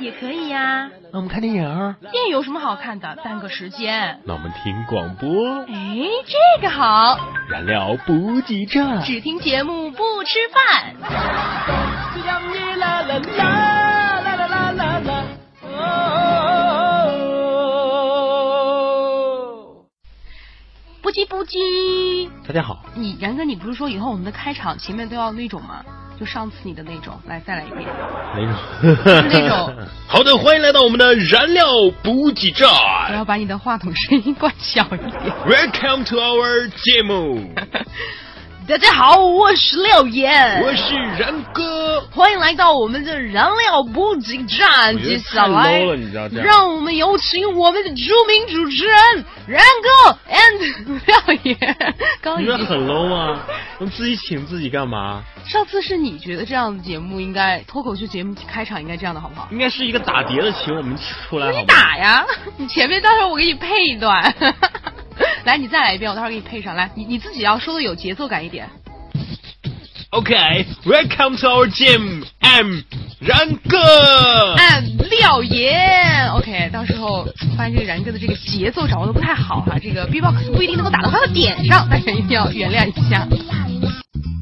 也可以呀。那我们看电影。电影有什么好看的？耽搁时间。那我们听广播。哎，这个好。燃料补给站。只听节目不吃饭。不叽不叽。大家好。你然哥，你不是说以后我们的开场前面都要那种吗？就上次你的那种，来再来一遍。哪种？那种。好的，欢迎来到我们的燃料补给站。我要把你的话筒声音关小一点。Welcome to our 节目。大家好，我是廖岩，我是然哥，欢迎来到我们的燃料补给站。接下来，让我们有请我们的著名主持人然哥 and 廖岩。刚你们很 low 吗！我们自己请自己干嘛？上次是你觉得这样的节目应该脱口秀节目开场应该这样的好不好？应该是一个打碟的，请我们出来。你打呀！你前面到时候我给你配一段。来，你再来一遍，我待会儿给你配上来。你你自己要说的有节奏感一点。OK，Welcome to our gym，I'm 然哥，I'm 廖岩。OK，到时候发现这个然哥的这个节奏掌握的不太好哈，这个 B-box 不一定能够打到他的点上，大家一定要原谅一下。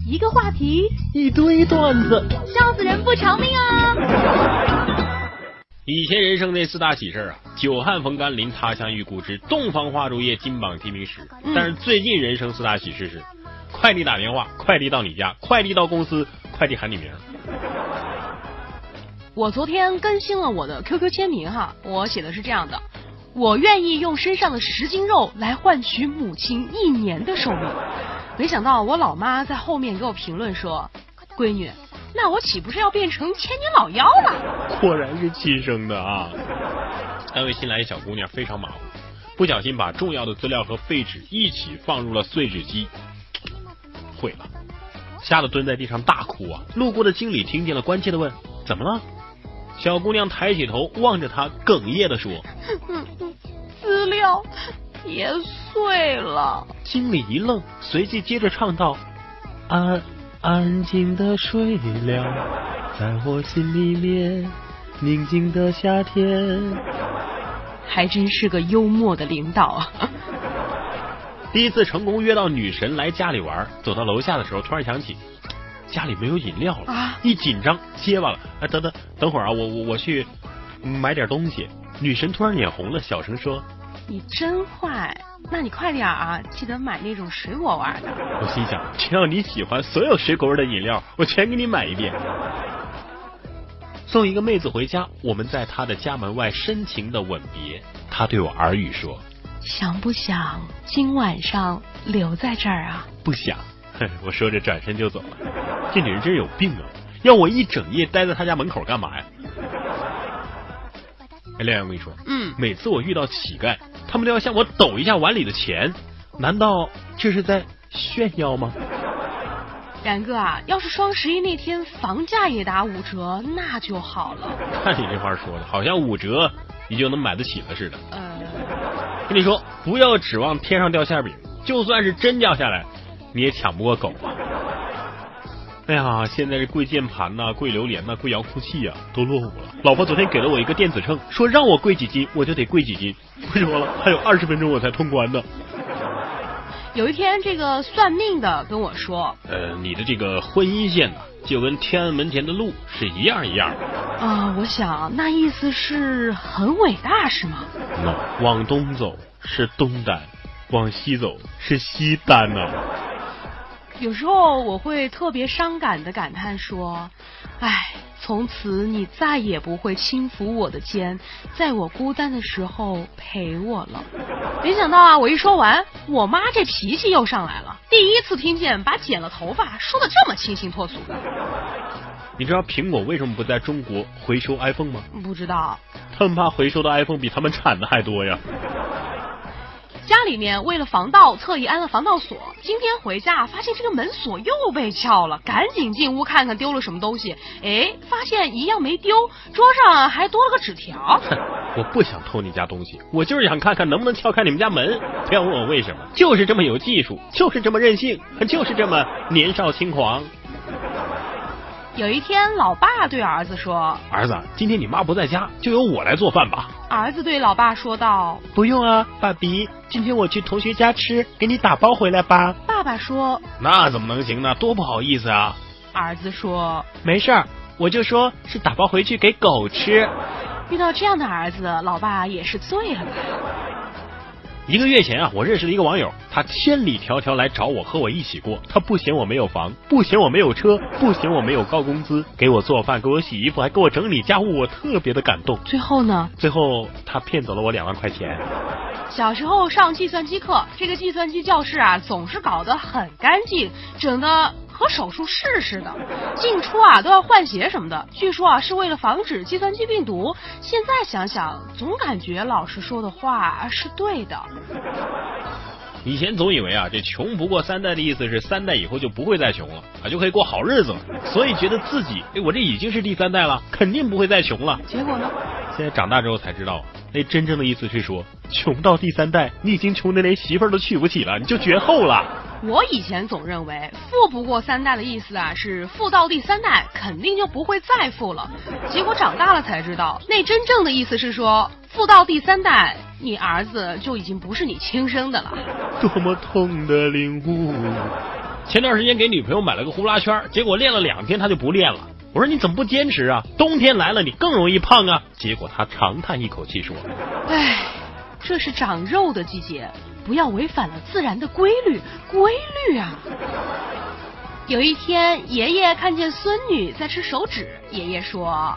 一个话题，一堆段子，笑死人不偿命啊！以前人生那四大喜事啊，久旱逢甘霖，他乡遇故知，洞房花烛夜，金榜题名时。但是最近人生四大喜事是：快递打电话，快递到你家，快递到公司，快递喊你名。我昨天更新了我的 QQ 签名哈，我写的是这样的：我愿意用身上的十斤肉来换取母亲一年的寿命。没想到我老妈在后面给我评论说：“闺女。”那我岂不是要变成千年老妖了？果然是亲生的啊！单位新来一小姑娘非常马虎，不小心把重要的资料和废纸一起放入了碎纸机，毁了，吓得蹲在地上大哭啊！路过的经理听见了，关切的问：“怎么了？”小姑娘抬起头望着他，哽咽的说：“资料也碎了。”经理一愣，随即接着唱道：“啊。”安静的睡了，在我心里面，宁静的夏天。还真是个幽默的领导啊！第一次成功约到女神来家里玩，走到楼下的时候，突然想起家里没有饮料了，啊一紧张结巴了。哎，等等，等会儿啊，我我我去买点东西。女神突然脸红了，小声说：“你真坏。”那你快点啊，记得买那种水果味的。我心想，只要你喜欢所有水果味的饮料，我全给你买一遍。送一个妹子回家，我们在她的家门外深情的吻别。她对我耳语说：“想不想今晚上留在这儿啊？”不想。我说着转身就走了。这女人真有病啊！要我一整夜待在她家门口干嘛呀？哎，亮阳，我跟你说，嗯，每次我遇到乞丐。他们都要向我抖一下碗里的钱，难道这是在炫耀吗？然哥啊，要是双十一那天房价也打五折，那就好了。看你这话说的，好像五折你就能买得起了似的。呃，跟你说，不要指望天上掉馅饼，就算是真掉下来，你也抢不过狗啊。哎呀，现在这跪键盘呐、跪榴莲呐、跪遥控器呀，都落伍了。老婆昨天给了我一个电子秤，说让我跪几斤，我就得跪几斤。不说了，还有二十分钟我才通关呢。有一天，这个算命的跟我说：“呃，你的这个婚姻线呐，就跟天安门前的路是一样一样的。”啊，我想那意思是很伟大是吗？no，往东走是东单，往西走是西单呐。有时候我会特别伤感的感叹说：“唉，从此你再也不会轻抚我的肩，在我孤单的时候陪我了。”没想到啊，我一说完，我妈这脾气又上来了。第一次听见把剪了头发说的这么清新脱俗的。你知道苹果为什么不在中国回收 iPhone 吗？不知道。他们怕回收的 iPhone 比他们产的还多呀。家里面为了防盗，特意安了防盗锁。今天回家发现这个门锁又被撬了，赶紧进屋看看丢了什么东西。哎，发现一样没丢，桌上还多了个纸条。我不想偷你家东西，我就是想看看能不能撬开你们家门。不要问我为什么，就是这么有技术，就是这么任性，就是这么年少轻狂。有一天，老爸对儿子说：“儿子，今天你妈不在家，就由我来做饭吧。”儿子对老爸说道：“不用啊，爸比，今天我去同学家吃，给你打包回来吧。”爸爸说：“那怎么能行呢？多不好意思啊！”儿子说：“没事儿，我就说是打包回去给狗吃。”遇到这样的儿子，老爸也是醉了吧？一个月前啊，我认识了一个网友，他千里迢迢来找我和我一起过。他不嫌我没有房，不嫌我没有车，不嫌我没有高工资，给我做饭，给我洗衣服，还给我整理家务，我特别的感动。最后呢？最后他骗走了我两万块钱。小时候上计算机课，这个计算机教室啊，总是搞得很干净，整的。和手术室似的，进出啊都要换鞋什么的。据说啊是为了防止计算机病毒。现在想想，总感觉老师说的话是对的。以前总以为啊这穷不过三代的意思是三代以后就不会再穷了啊就可以过好日子了，所以觉得自己哎我这已经是第三代了，肯定不会再穷了。结果呢？现在长大之后才知道，那真正的意思是说，穷到第三代，你已经穷的连媳妇儿都娶不起了，你就绝后了。我以前总认为富不过三代的意思啊，是富到第三代肯定就不会再富了。结果长大了才知道，那真正的意思是说，富到第三代，你儿子就已经不是你亲生的了。多么痛的领悟！前段时间给女朋友买了个呼啦圈，结果练了两天她就不练了。我说你怎么不坚持啊？冬天来了你更容易胖啊！结果他长叹一口气说：“唉，这是长肉的季节。”不要违反了自然的规律，规律啊！有一天，爷爷看见孙女在吃手指，爷爷说：“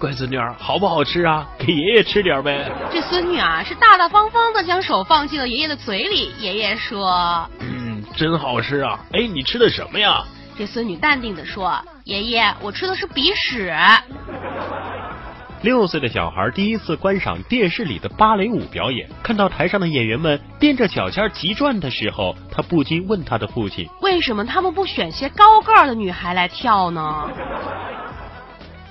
乖孙女，好不好吃啊？给爷爷吃点呗。”这孙女啊，是大大方方的将手放进了爷爷的嘴里。爷爷说：“嗯，真好吃啊！哎，你吃的什么呀？”这孙女淡定的说：“爷爷，我吃的是鼻屎。”六岁的小孩第一次观赏电视里的芭蕾舞表演，看到台上的演员们踮着脚尖急转的时候，他不禁问他的父亲：“为什么他们不选些高个儿的女孩来跳呢？”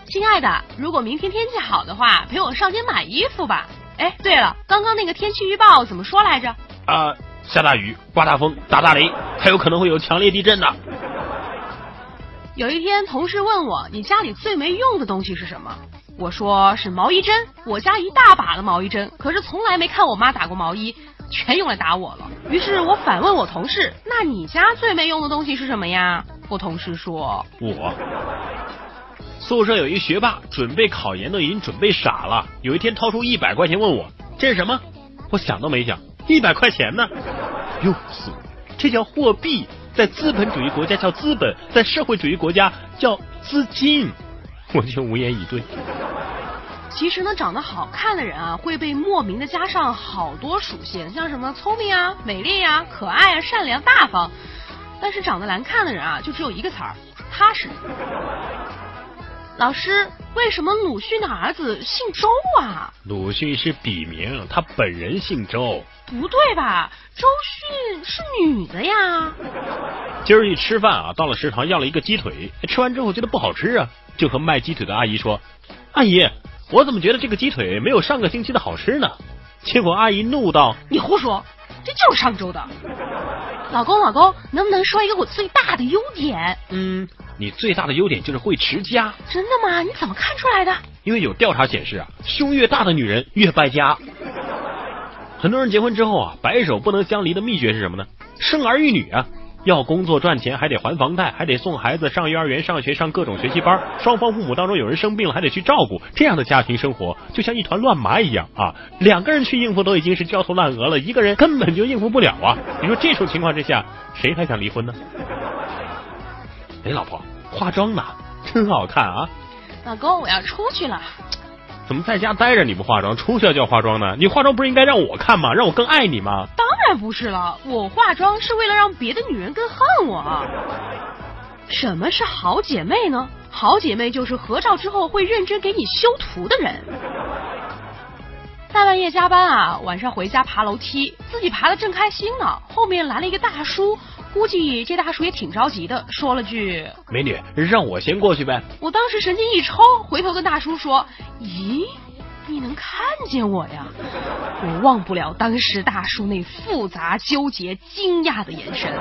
亲爱的，如果明天天气好的话，陪我上街买衣服吧。哎，对了，刚刚那个天气预报怎么说来着？啊，下大雨，刮大风，打大雷，还有可能会有强烈地震的。有一天，同事问我：“你家里最没用的东西是什么？”我说是毛衣针，我家一大把的毛衣针，可是从来没看我妈打过毛衣，全用来打我了。于是我反问我同事：“那你家最没用的东西是什么呀？”我同事说：“我。”宿舍有一学霸，准备考研都已经准备傻了。有一天掏出一百块钱问我：“这是什么？”我想都没想，一百块钱呢？哟死，这叫货币，在资本主义国家叫资本，在社会主义国家叫资金。我就无言以对。其实呢，长得好看的人啊，会被莫名的加上好多属性，像什么聪明啊、美丽呀、可爱啊、善良大方。但是长得难看的人啊，就只有一个词儿：踏实。老师，为什么鲁迅的儿子姓周啊？鲁迅是笔名，他本人姓周。不对吧？周迅是女的呀。今儿一吃饭啊，到了食堂要了一个鸡腿，吃完之后觉得不好吃啊，就和卖鸡腿的阿姨说：“阿姨。”我怎么觉得这个鸡腿没有上个星期的好吃呢？结果阿姨怒道：“你胡说，这就是上周的。”老公，老公，能不能说一个我最大的优点？嗯，你最大的优点就是会持家。真的吗？你怎么看出来的？因为有调查显示啊，胸越大的女人越败家。很多人结婚之后啊，白首不能相离的秘诀是什么呢？生儿育女啊。要工作赚钱，还得还房贷，还得送孩子上幼儿园、上学、上各种学习班。双方父母当中有人生病了，还得去照顾。这样的家庭生活就像一团乱麻一样啊！两个人去应付都已经是焦头烂额了，一个人根本就应付不了啊！你说这种情况之下，谁还想离婚呢？哎，老婆，化妆呢？真好看啊！老公，我要出去了。怎么在家待着你不化妆，出去就要化妆呢？你化妆不是应该让我看吗？让我更爱你吗？当然不是了，我化妆是为了让别的女人更恨我。什么是好姐妹呢？好姐妹就是合照之后会认真给你修图的人。大半夜加班啊，晚上回家爬楼梯，自己爬的正开心呢，后面来了一个大叔，估计这大叔也挺着急的，说了句：“美女，让我先过去呗。”我当时神经一抽，回头跟大叔说：“咦，你能看见我呀？”我忘不了当时大叔那复杂、纠结、惊讶的眼神。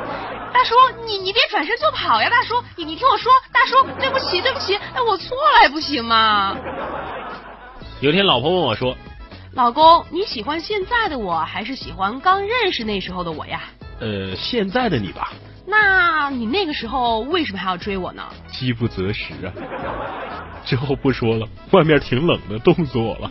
大叔，你你别转身就跑呀！大叔，你你听我说，大叔，对不起对不起，哎，我错了还不行吗？有天老婆问我说。老公，你喜欢现在的我还是喜欢刚认识那时候的我呀？呃，现在的你吧。那你那个时候为什么还要追我呢？饥不择食啊！之后不说了，外面挺冷的，冻死我了。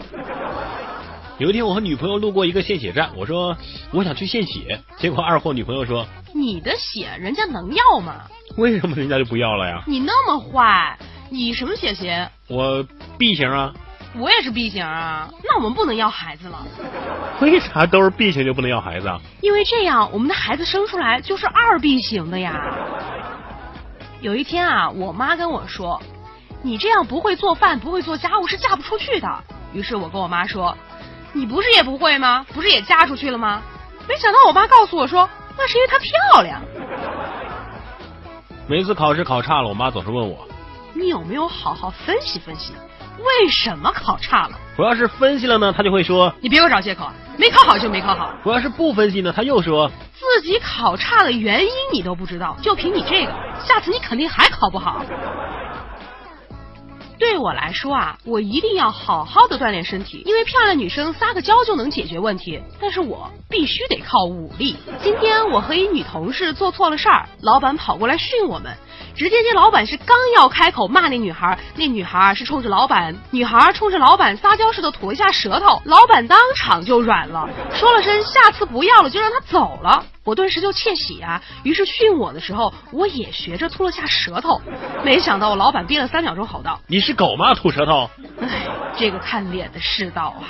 有一天我和女朋友路过一个献血站，我说我想去献血，结果二货女朋友说：“你的血人家能要吗？”为什么人家就不要了呀？你那么坏，你什么血型？我 B 型啊。我也是 B 型啊，那我们不能要孩子了。为啥都是 B 型就不能要孩子啊？因为这样我们的孩子生出来就是二 B 型的呀。有一天啊，我妈跟我说：“你这样不会做饭，不会做家务是嫁不出去的。”于是我跟我妈说：“你不是也不会吗？不是也嫁出去了吗？”没想到我妈告诉我说：“那是因为她漂亮。”每次考试考差了，我妈总是问我：“你有没有好好分析分析？”为什么考差了？我要是分析了呢，他就会说你别给我找借口，没考好就没考好。我要是不分析呢，他又说自己考差的原因你都不知道，就凭你这个，下次你肯定还考不好。对我来说啊，我一定要好好的锻炼身体，因为漂亮女生撒个娇就能解决问题，但是我必须得靠武力。今天我和一女同事做错了事儿，老板跑过来训我们。只见这老板是刚要开口骂那女孩，那女孩是冲着老板，女孩冲着老板撒娇似的吐一下舌头，老板当场就软了，说了声下次不要了，就让她走了。我顿时就窃喜啊，于是训我的时候，我也学着吐了下舌头。没想到我老板憋了三秒钟，吼道：“你是狗吗？吐舌头！”哎，这个看脸的世道啊！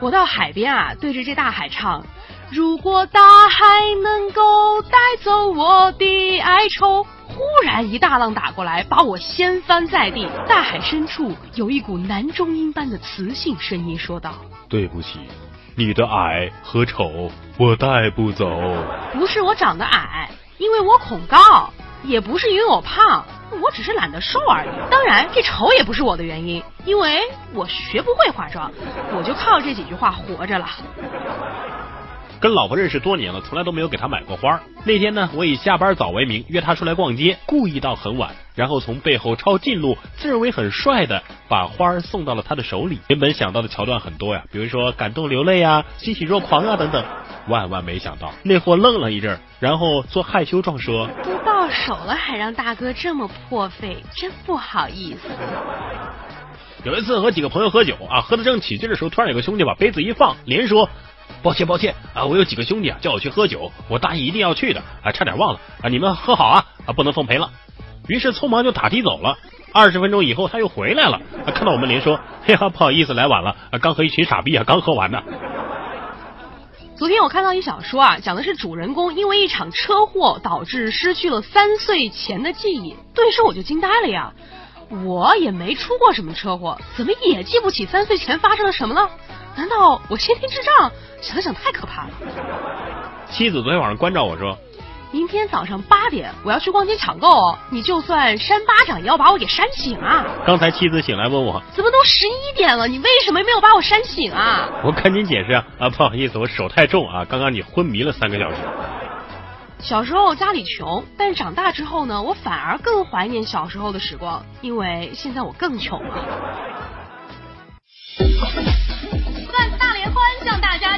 我到海边啊，对着这大海唱。如果大海能够带走我的哀愁，忽然一大浪打过来，把我掀翻在地。大海深处有一股男中音般的磁性声音说道：“对不起，你的矮和丑我带不走。不是我长得矮，因为我恐高；也不是因为我胖，我只是懒得瘦而已。当然，这丑也不是我的原因，因为我学不会化妆，我就靠这几句话活着了。”跟老婆认识多年了，从来都没有给她买过花。那天呢，我以下班早为名约她出来逛街，故意到很晚，然后从背后抄近路，自认为很帅的把花送到了她的手里。原本想到的桥段很多呀，比如说感动流泪啊、欣喜若狂啊等等。万万没想到，那货愣了一阵，然后做害羞状说：“都到手了，还让大哥这么破费，真不好意思。”有一次和几个朋友喝酒啊，喝得正起劲的时候，突然有个兄弟把杯子一放，连说。抱歉抱歉啊，我有几个兄弟啊叫我去喝酒，我答应一定要去的啊，差点忘了啊，你们喝好啊啊，不能奉陪了。于是匆忙就打的走了。二十分钟以后他又回来了，看到我们连说：“嘿哈，不好意思来晚了，刚和一群傻逼啊刚喝完呢。”昨天我看到一小说啊，讲的是主人公因为一场车祸导致失去了三岁前的记忆，顿时我就惊呆了呀！我也没出过什么车祸，怎么也记不起三岁前发生了什么呢？难道我先天智障？想想太可怕了。妻子昨天晚上关照我说：“明天早上八点我要去逛街抢购哦，你就算扇巴掌也要把我给扇醒啊！”刚才妻子醒来问我：“怎么都十一点了，你为什么没有把我扇醒啊？”我赶紧解释啊啊，不好意思，我手太重啊，刚刚你昏迷了三个小时。小时候家里穷，但是长大之后呢，我反而更怀念小时候的时光，因为现在我更穷了。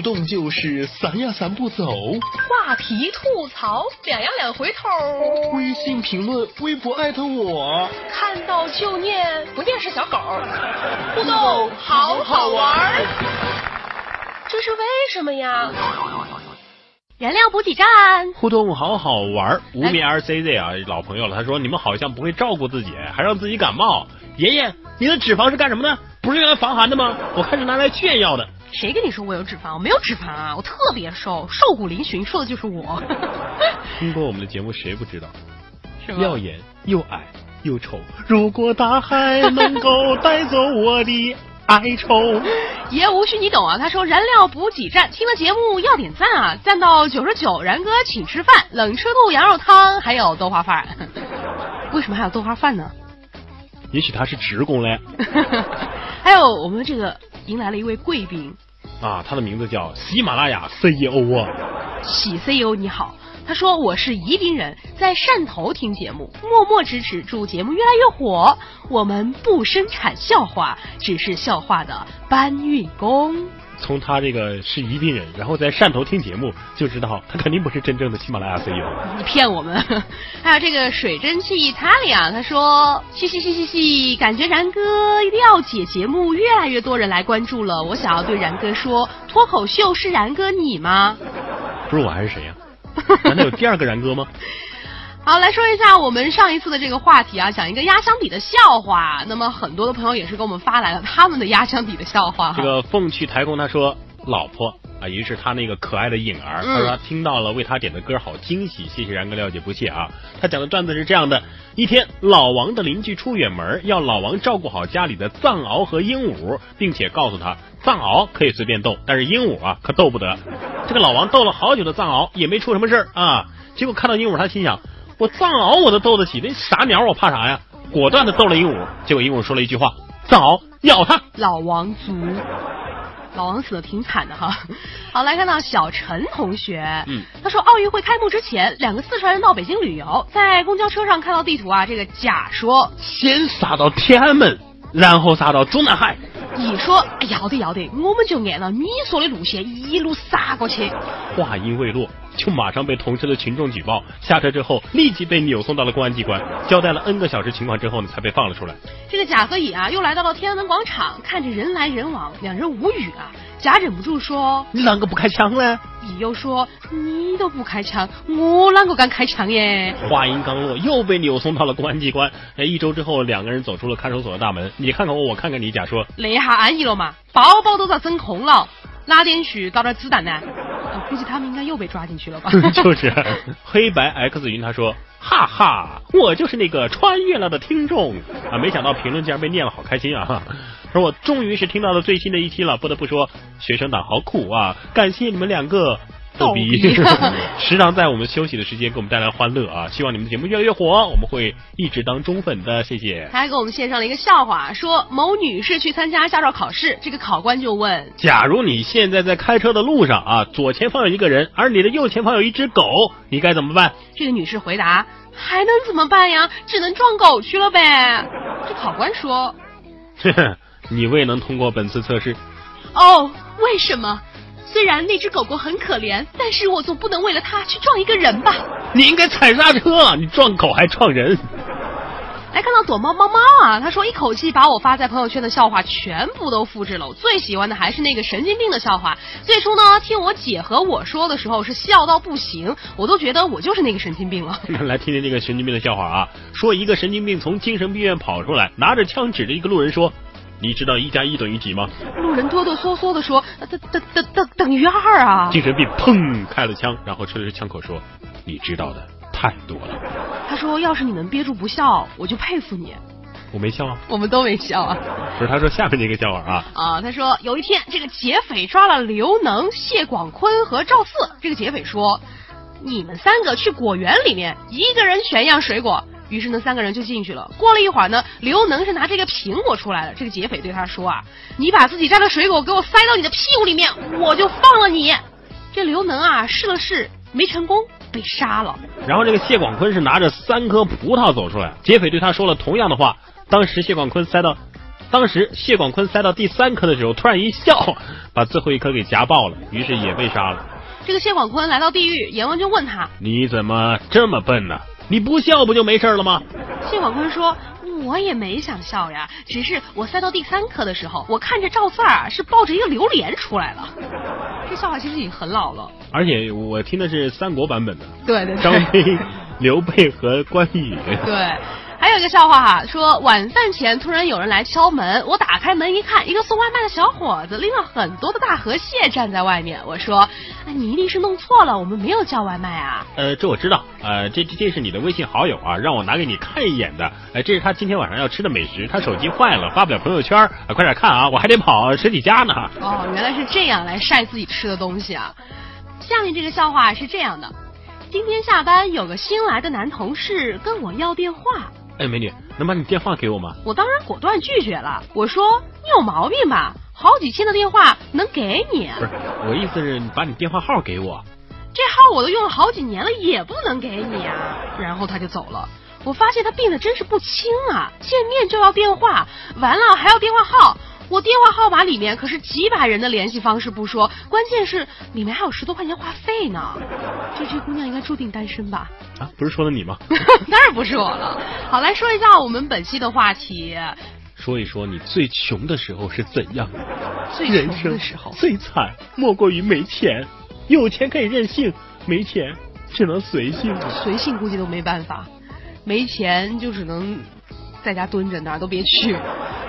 互动就是散呀散不走，话题吐槽两呀两回头，微信评论微博艾特我，看到就念不念是小狗，互动好好玩。这是为什么呀？燃料补给站互动好好玩，无名 RCZ 啊，老朋友了。他说你们好像不会照顾自己，还让自己感冒。爷爷，你的脂肪是干什么的？不是用来防寒的吗？我看是拿来炫耀的。谁跟你说我有脂肪？我没有脂肪啊，我特别瘦，瘦骨嶙峋，说的就是我。听过我们的节目，谁不知道？是耀眼又矮又丑。如果大海能够带走我的。哀愁，爷无需你懂啊！他说燃料补给站听了节目要点赞啊，赞到九十九，然哥请吃饭，冷吃兔羊肉汤，还有豆花饭。为什么还有豆花饭呢？也许他是职工嘞。还有我们这个迎来了一位贵宾啊，他的名字叫喜马拉雅 CEO 啊，喜 CEO 你好。他说：“我是宜宾人，在汕头听节目，默默支持，祝节目越来越火。我们不生产笑话，只是笑话的搬运工。”从他这个是宜宾人，然后在汕头听节目，就知道他肯定不是真正的喜马拉雅 CEO。你骗我们！还有这个水蒸气意大利啊，他说：“嘻嘻嘻嘻嘻，感觉然哥料姐节目越来越多人来关注了。我想要对然哥说，脱口秀是然哥你吗？不是我还是谁呀？” 难道有第二个然哥吗？好，来说一下我们上一次的这个话题啊，讲一个压箱底的笑话。那么很多的朋友也是给我们发来了他们的压箱底的笑话。这个凤去台工他说，老婆啊，于是他那个可爱的颖儿，他说他听到了为他点的歌，好惊喜，谢谢然哥了解不谢啊。他讲的段子是这样的：一天，老王的邻居出远门，要老王照顾好家里的藏獒和鹦鹉，并且告诉他，藏獒可以随便逗，但是鹦鹉啊可逗不得。这个老王逗了好久的藏獒也没出什么事儿啊，结果看到鹦鹉，他心想：我藏獒我都斗得起，那傻鸟我怕啥呀？果断的斗了鹦鹉，结果鹦鹉说了一句话：藏獒咬它。老王族，老王死的挺惨的哈。好，来看到小陈同学，嗯，他说奥运会开幕之前，两个四川人到北京旅游，在公交车上看到地图啊，这个甲说先杀到天安门。然后杀到中南海。乙说：“要得要得，我们就按照你说的路线一路杀过去。”话音未落，就马上被同车的群众举报。下车之后，立即被扭送到了公安机关，交代了 N 个小时情况之后呢，才被放了出来。这个甲和乙啊，又来到了天安门广场，看着人来人往，两人无语啊。甲忍不住说：“你啷个不开枪呢？”乙又说：“你都不开枪，我啷个敢开枪耶？”话音刚落，又被扭送到了公安机关。哎，一周之后，两个人走出了看守所的大门。你看看我，我看看你。甲说：“那下安逸了嘛？包包都遭整空了，哪点去搞点子弹呢？估计他们应该又被抓进去了吧？” 就是 黑白 X 云他说：“哈哈，我就是那个穿越了的听众啊！没想到评论竟然被念了，好开心啊！” 说我终于是听到了最新的一期了，不得不说，学生党好苦啊！感谢你们两个逗逼，时常在我们休息的时间给我们带来欢乐啊！希望你们的节目越来越火，我们会一直当忠粉的，谢谢。他还给我们献上了一个笑话，说某女士去参加驾照考试，这个考官就问：假如你现在在开车的路上啊，左前方有一个人，而你的右前方有一只狗，你该怎么办？这个女士回答：还能怎么办呀？只能撞狗去了呗。这考官说：呵呵。你未能通过本次测试。哦，为什么？虽然那只狗狗很可怜，但是我总不能为了它去撞一个人吧？你应该踩刹车，你撞狗还撞人。来看到躲猫猫猫啊，他说一口气把我发在朋友圈的笑话全部都复制了。我最喜欢的还是那个神经病的笑话。最初呢，听我姐和我说的时候是笑到不行，我都觉得我就是那个神经病了。来听听那个神经病的笑话啊，说一个神经病从精神病院跑出来，拿着枪指着一个路人说。你知道一加一等于几吗？路人哆哆嗦嗦的说：“等等等等等于二啊！”精神病砰开了枪，然后吹着枪口说：“你知道的太多了。”他说：“要是你能憋住不笑，我就佩服你。”我没笑啊，我们都没笑啊。不是，他说下面这个笑话啊啊，他说有一天这个劫匪抓了刘能、谢广坤和赵四，这个劫匪说：“你们三个去果园里面，一个人选一样水果。”于是呢，三个人就进去了。过了一会儿呢，刘能是拿这个苹果出来了。这个劫匪对他说啊：“你把自己摘的水果给我塞到你的屁股里面，我就放了你。”这刘能啊试了试，没成功，被杀了。然后这个谢广坤是拿着三颗葡萄走出来，劫匪对他说了同样的话。当时谢广坤塞到，当时谢广坤塞到第三颗的时候，突然一笑，把最后一颗给夹爆了，于是也被杀了。这个谢广坤来到地狱，阎王就问他：“你怎么这么笨呢？”你不笑不就没事了吗？谢广坤说：“我也没想笑呀，只是我塞到第三颗的时候，我看着赵四儿啊是抱着一个榴莲出来了。这笑话其实已经很老了，而且我听的是三国版本的，对对对，张飞、刘备和关羽。对。还有一个笑话哈，说晚饭前突然有人来敲门，我打开门一看，一个送外卖的小伙子拎了很多的大河蟹站在外面。我说，你一定是弄错了，我们没有叫外卖啊。呃，这我知道，呃，这这这是你的微信好友啊，让我拿给你看一眼的。哎，这是他今天晚上要吃的美食，他手机坏了，发不了朋友圈，啊，快点看啊，我还得跑十几家呢。哦，原来是这样来晒自己吃的东西啊。下面这个笑话是这样的：今天下班有个新来的男同事跟我要电话。哎，美女，能把你电话给我吗？我当然果断拒绝了。我说你有毛病吧？好几千的电话能给你？不是，我意思是你把你电话号给我。这号我都用了好几年了，也不能给你啊。然后他就走了。我发现他病的真是不轻啊！见面就要电话，完了还要电话号。我电话号码里面可是几百人的联系方式不说，关键是里面还有十多块钱话费呢。这这姑娘应该注定单身吧？啊，不是说的你吗？当然不是我了。好，来说一下我们本期的话题。说一说你最穷的时候是怎样？最穷的时候最惨莫过于没钱，有钱可以任性，没钱只能随性。随性估计都没办法，没钱就只能。在家蹲着，哪儿都别去，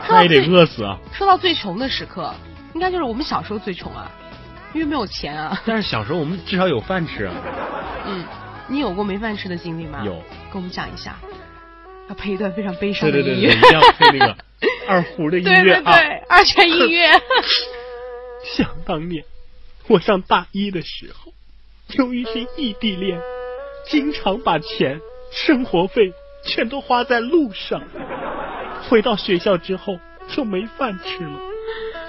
那也得饿死啊！说到最穷的时刻，应该就是我们小时候最穷啊，因为没有钱啊。但是小时候我们至少有饭吃啊。嗯，你有过没饭吃的经历吗？有，跟我们讲一下。要配一段非常悲伤的音乐。对对对，要配那个 二胡的音乐啊，二泉音乐。想当年，我上大一的时候，由于是异地恋，经常把钱、生活费。全都花在路上，回到学校之后就没饭吃了，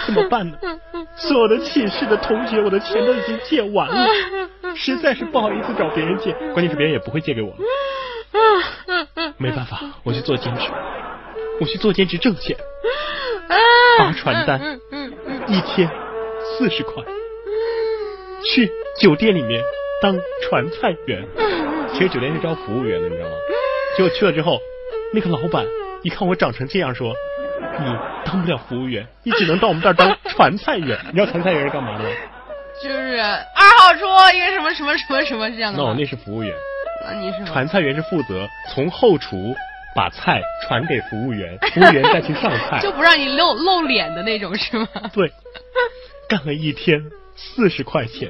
怎么办呢？所有的寝室的同学，我的钱都已经借完了，实在是不好意思找别人借，关键是别人也不会借给我。没办法，我去做兼职，我去做兼职挣钱，发传单，一天四十块，去酒店里面当传菜员。其实酒店是招服务员的，你知道吗？结果去了之后，那个老板一看我长成这样，说：“你当不了服务员，你只能到我们这儿当传菜员。你知道传菜员是干嘛的吗？就是二号桌一个什么什么什么什么这样的。no，那是服务员。那，你是传菜员是负责从后厨把菜传给服务员，服务员再去上菜，就不让你露露脸的那种是吗？对，干了一天四十块钱，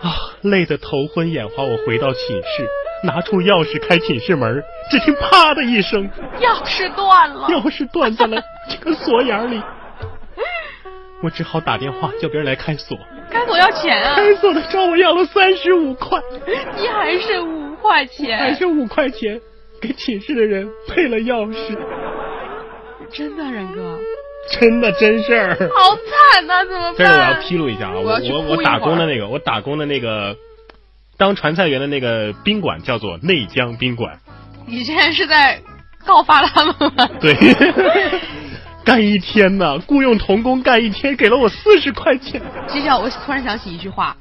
啊，累得头昏眼花。我回到寝室。拿出钥匙开寝室门，只听啪的一声，钥匙断了，钥匙断在了 这个锁眼里。我只好打电话叫别人来开锁。开锁要钱啊！开锁的找我要了三十五块，你还剩五块钱，还剩五块钱，给寝室的人配了钥匙。真的，然哥，真的真事儿。好惨呐，怎么办？这是我要披露一下啊，我我我打工的那个，我打工的那个。当传菜员的那个宾馆叫做内江宾馆。你现在是在告发他们吗？对，干一天呢，雇佣童工干一天，给了我四十块钱。其实我突然想起一句话：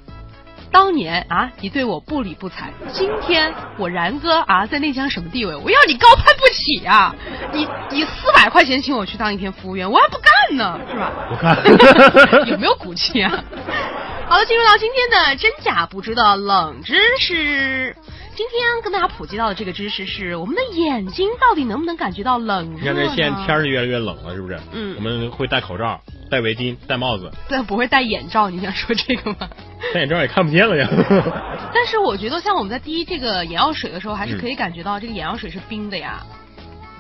当年啊，你对我不理不睬；今天我然哥啊，在内江什么地位？我要你高攀不起啊！你你四百块钱请我去当一天服务员，我还不干呢，是吧？不干，有没有骨气啊？好了，进入到今天的真假不知道冷知识。今天跟大家普及到的这个知识是：我们的眼睛到底能不能感觉到冷热？你看这现在天是越来越冷了，是不是？嗯。我们会戴口罩、戴围巾、戴帽子。但不会戴眼罩，你想说这个吗？戴眼罩也看不见了呀。但是我觉得，像我们在滴这个眼药水的时候，还是可以感觉到这个眼药水是冰的呀。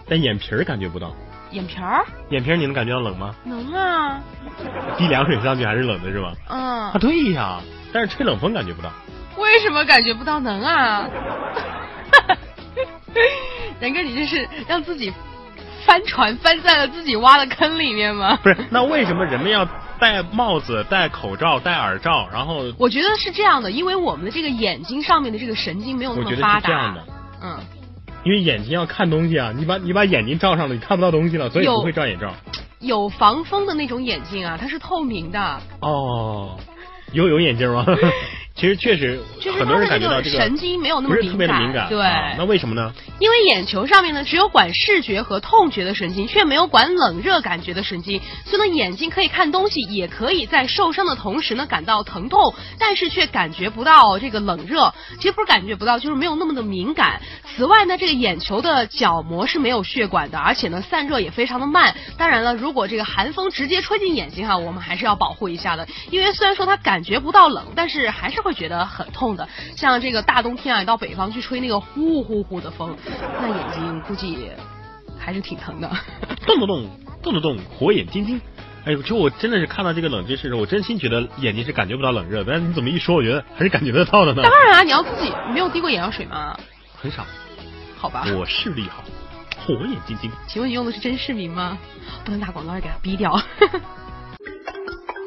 但眼皮儿感觉不到。眼皮儿？眼皮儿你能感觉到冷吗？能啊。滴凉水上去还是冷的，是吧？嗯。啊，对呀。但是吹冷风感觉不到。为什么感觉不到？能啊。然哥，你这是让自己翻船翻在了自己挖的坑里面吗？不是。那为什么人们要戴帽子、戴口罩、戴耳罩？然后我觉得是这样的，因为我们的这个眼睛上面的这个神经没有那么发达。我觉得是这样的。嗯。因为眼睛要看东西啊，你把你把眼睛罩上了，你看不到东西了，所以不会罩眼罩。有防风的那种眼镜啊，它是透明的。哦，游泳眼镜吗？其实确实，很多人感觉到这个神经没有那么敏感，对，那为什么呢？因为眼球上面呢，只有管视觉和痛觉的神经，却没有管冷热感觉的神经，所以呢，眼睛可以看东西，也可以在受伤的同时呢感到疼痛，但是却感觉不到这个冷热。其实不是感觉不到，就是没有那么的敏感。此外呢，这个眼球的角膜是没有血管的，而且呢散热也非常的慢。当然了，如果这个寒风直接吹进眼睛哈，我们还是要保护一下的，因为虽然说它感觉不到冷，但是还是会觉得很痛的。像这个大冬天啊，到北方去吹那个呼呼呼的风，那眼睛估计还是挺疼的。动不动动不动火眼金睛，哎呦，就我真的是看到这个冷知识时，我真心觉得眼睛是感觉不到冷热，但是你怎么一说，我觉得还是感觉得到的呢？当然啊，你要自己没有滴过眼药水吗？很少。好吧。我视力好，火眼金睛。请问你用的是真视明吗？不能打广告，要给他逼掉。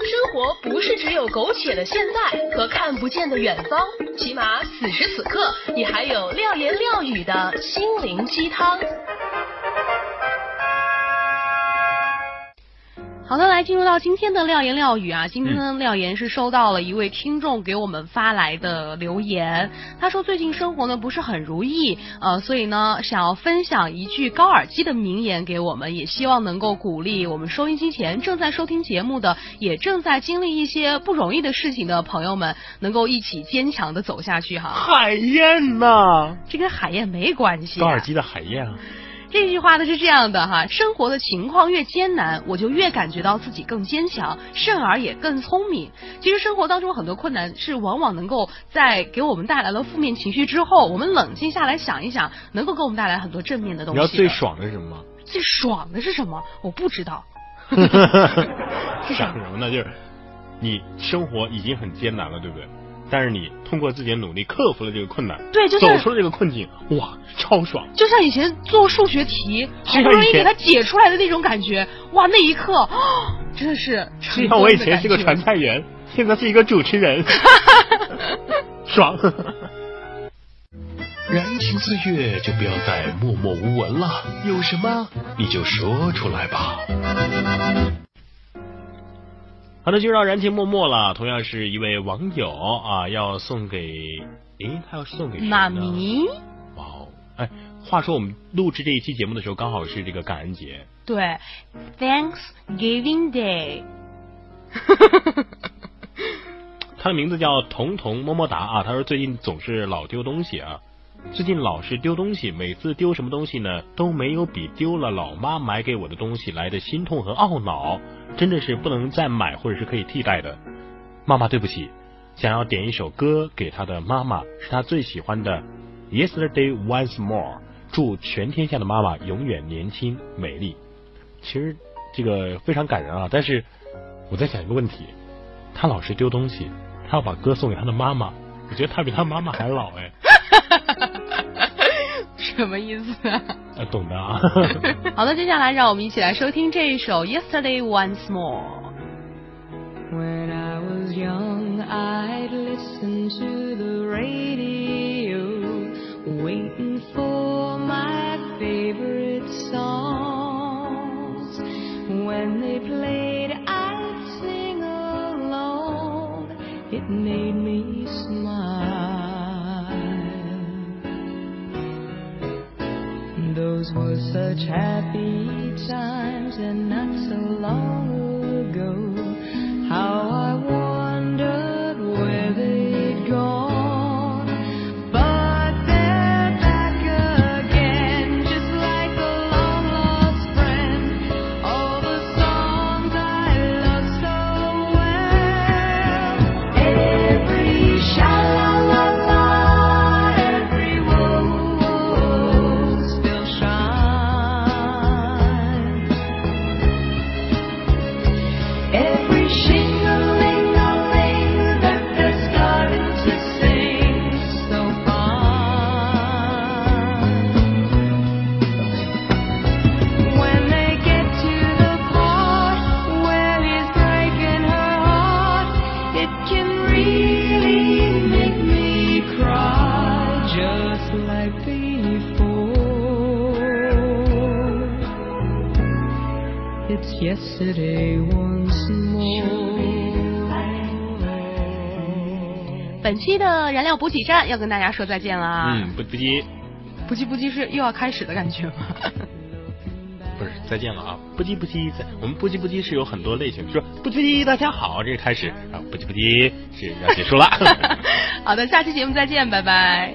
生活不是只有苟且的现在和看不见的远方，起码此时此刻，你还有廖言廖语的心灵鸡汤。好的，来进入到今天的廖言廖语啊。今天的廖言是收到了一位听众给我们发来的留言，他说最近生活呢不是很如意，呃，所以呢想要分享一句高尔基的名言给我们，也希望能够鼓励我们收音机前正在收听节目的，也正在经历一些不容易的事情的朋友们，能够一起坚强的走下去哈。海燕呐，这跟海燕没关系。高尔基的海燕啊。这句话呢是这样的哈，生活的情况越艰难，我就越感觉到自己更坚强，甚而也更聪明。其实生活当中很多困难是往往能够在给我们带来了负面情绪之后，我们冷静下来想一想，能够给我们带来很多正面的东西。你知道最爽的是什么吗？最爽的是什么？我不知道。爽什么呢？就是你生活已经很艰难了，对不对？但是你通过自己的努力克服了这个困难，对，就走出了这个困境，哇，超爽！就像以前做数学题，好不容易给它解出来的那种感觉，哇，那一刻真的是。就像我以前是个传菜员，现在是一个主持人，爽。燃情岁月就不要再默默无闻了，有什么你就说出来吧。好的，就让燃情默默了。同样是一位网友啊，要送给，诶，他要送给妈咪。哇哦，哎，话说我们录制这一期节目的时候，刚好是这个感恩节。对，Thanksgiving Day。他的名字叫彤彤么么哒啊，他说最近总是老丢东西啊。最近老是丢东西，每次丢什么东西呢，都没有比丢了老妈买给我的东西来的心痛和懊恼，真的是不能再买或者是可以替代的。妈妈，对不起，想要点一首歌给他的妈妈，是他最喜欢的《Yesterday Once More》，祝全天下的妈妈永远年轻美丽。其实这个非常感人啊，但是我在想一个问题，他老是丢东西，他要把歌送给他的妈妈，我觉得他比他妈妈还老哎。什么意思啊？懂的啊。好的，接下来让我们一起来收听这一首《Yesterday Once More》。When I was young, I'd listen to the radio, waiting Those were such happy times and not so long 站要跟大家说再见啦。嗯，不不急，不急不急是又要开始的感觉吗？不是，再见了啊！不急不急，在我们不急不急是有很多类型，说不急不急，大家好，这是开始啊，不急不急是要结束了。好的，下期节目再见，拜拜。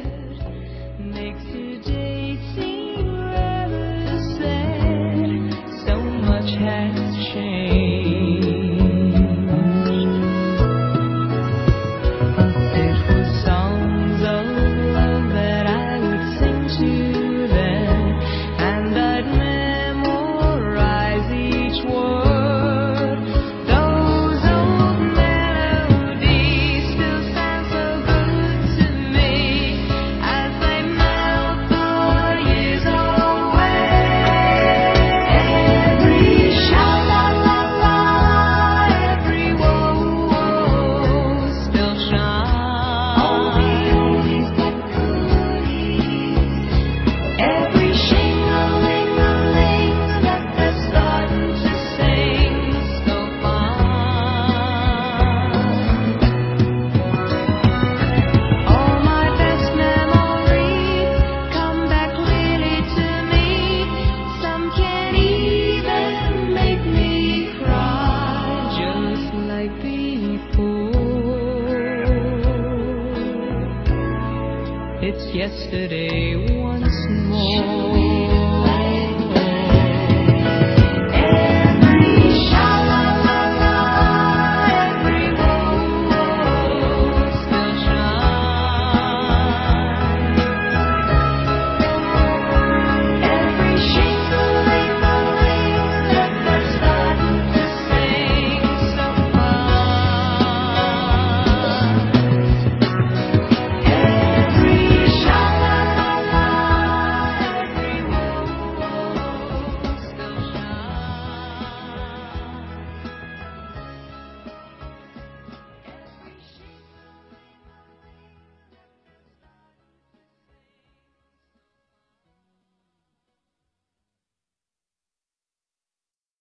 yesterday.